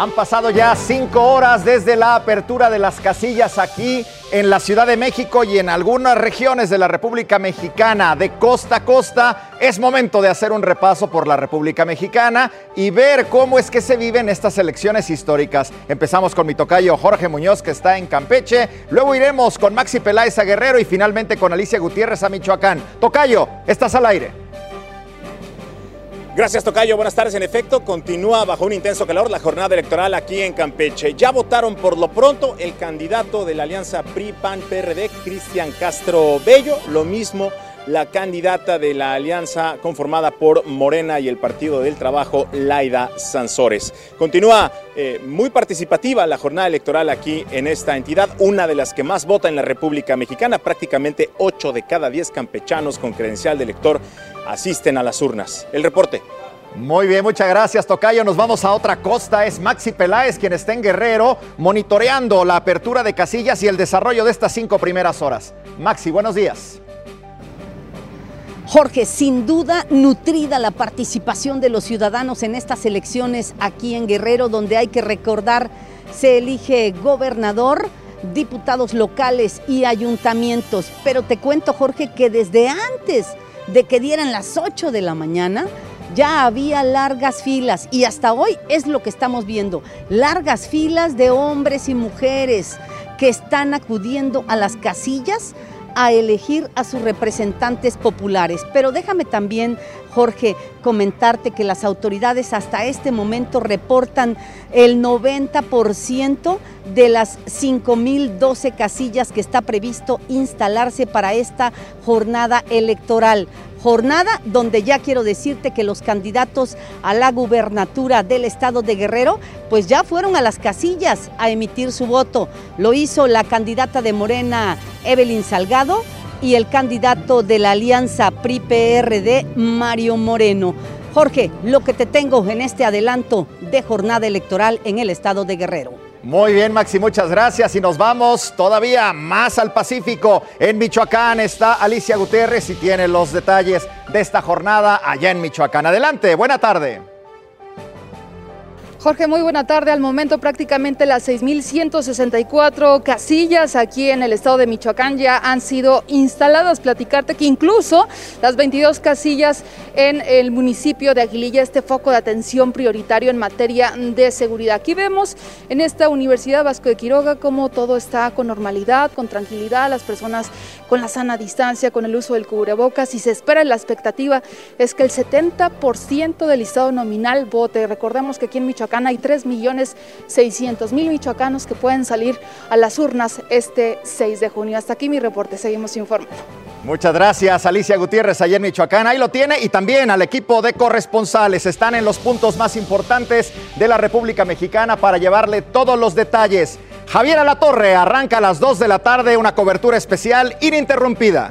Han pasado ya cinco horas desde la apertura de las casillas aquí en la Ciudad de México y en algunas regiones de la República Mexicana, de costa a costa. Es momento de hacer un repaso por la República Mexicana y ver cómo es que se viven estas elecciones históricas. Empezamos con mi tocayo Jorge Muñoz, que está en Campeche. Luego iremos con Maxi Peláez a Guerrero y finalmente con Alicia Gutiérrez a Michoacán. Tocayo, estás al aire. Gracias, Tocayo. Buenas tardes. En efecto, continúa bajo un intenso calor la jornada electoral aquí en Campeche. Ya votaron por lo pronto el candidato de la alianza PRI-PAN-PRD, Cristian Castro Bello. Lo mismo la candidata de la alianza conformada por Morena y el Partido del Trabajo, Laida Sansores. Continúa eh, muy participativa la jornada electoral aquí en esta entidad, una de las que más vota en la República Mexicana. Prácticamente 8 de cada 10 campechanos con credencial de elector asisten a las urnas. El reporte. Muy bien, muchas gracias, Tocayo. Nos vamos a otra costa. Es Maxi Peláez quien está en Guerrero monitoreando la apertura de casillas y el desarrollo de estas cinco primeras horas. Maxi, buenos días. Jorge, sin duda nutrida la participación de los ciudadanos en estas elecciones aquí en Guerrero, donde hay que recordar, se elige gobernador, diputados locales y ayuntamientos. Pero te cuento, Jorge, que desde antes de que dieran las 8 de la mañana, ya había largas filas y hasta hoy es lo que estamos viendo, largas filas de hombres y mujeres que están acudiendo a las casillas a elegir a sus representantes populares. Pero déjame también, Jorge, comentarte que las autoridades hasta este momento reportan el 90% de las 5.012 casillas que está previsto instalarse para esta jornada electoral. Jornada donde ya quiero decirte que los candidatos a la gubernatura del estado de Guerrero pues ya fueron a las casillas a emitir su voto. Lo hizo la candidata de Morena Evelyn Salgado y el candidato de la alianza PRI-PRD Mario Moreno. Jorge, lo que te tengo en este adelanto de jornada electoral en el estado de Guerrero. Muy bien, Maxi, muchas gracias. Y nos vamos todavía más al Pacífico. En Michoacán está Alicia Gutiérrez y tiene los detalles de esta jornada allá en Michoacán. Adelante, buena tarde. Jorge, muy buena tarde. Al momento prácticamente las 6.164 casillas aquí en el estado de Michoacán ya han sido instaladas. Platicarte que incluso las 22 casillas en el municipio de Aguililla, este foco de atención prioritario en materia de seguridad. Aquí vemos en esta Universidad Vasco de Quiroga cómo todo está con normalidad, con tranquilidad, las personas con la sana distancia, con el uso del cubrebocas y se espera, la expectativa es que el 70% del listado nominal vote. Recordemos que aquí en Michoacán hay 3 millones 600 mil michoacanos que pueden salir a las urnas este 6 de junio. Hasta aquí mi reporte, seguimos informando. Muchas gracias, Alicia Gutiérrez, allá en Michoacán. Ahí lo tiene. Y también al equipo de corresponsales. Están en los puntos más importantes de la República Mexicana para llevarle todos los detalles. Javier Alatorre arranca a las 2 de la tarde una cobertura especial ininterrumpida.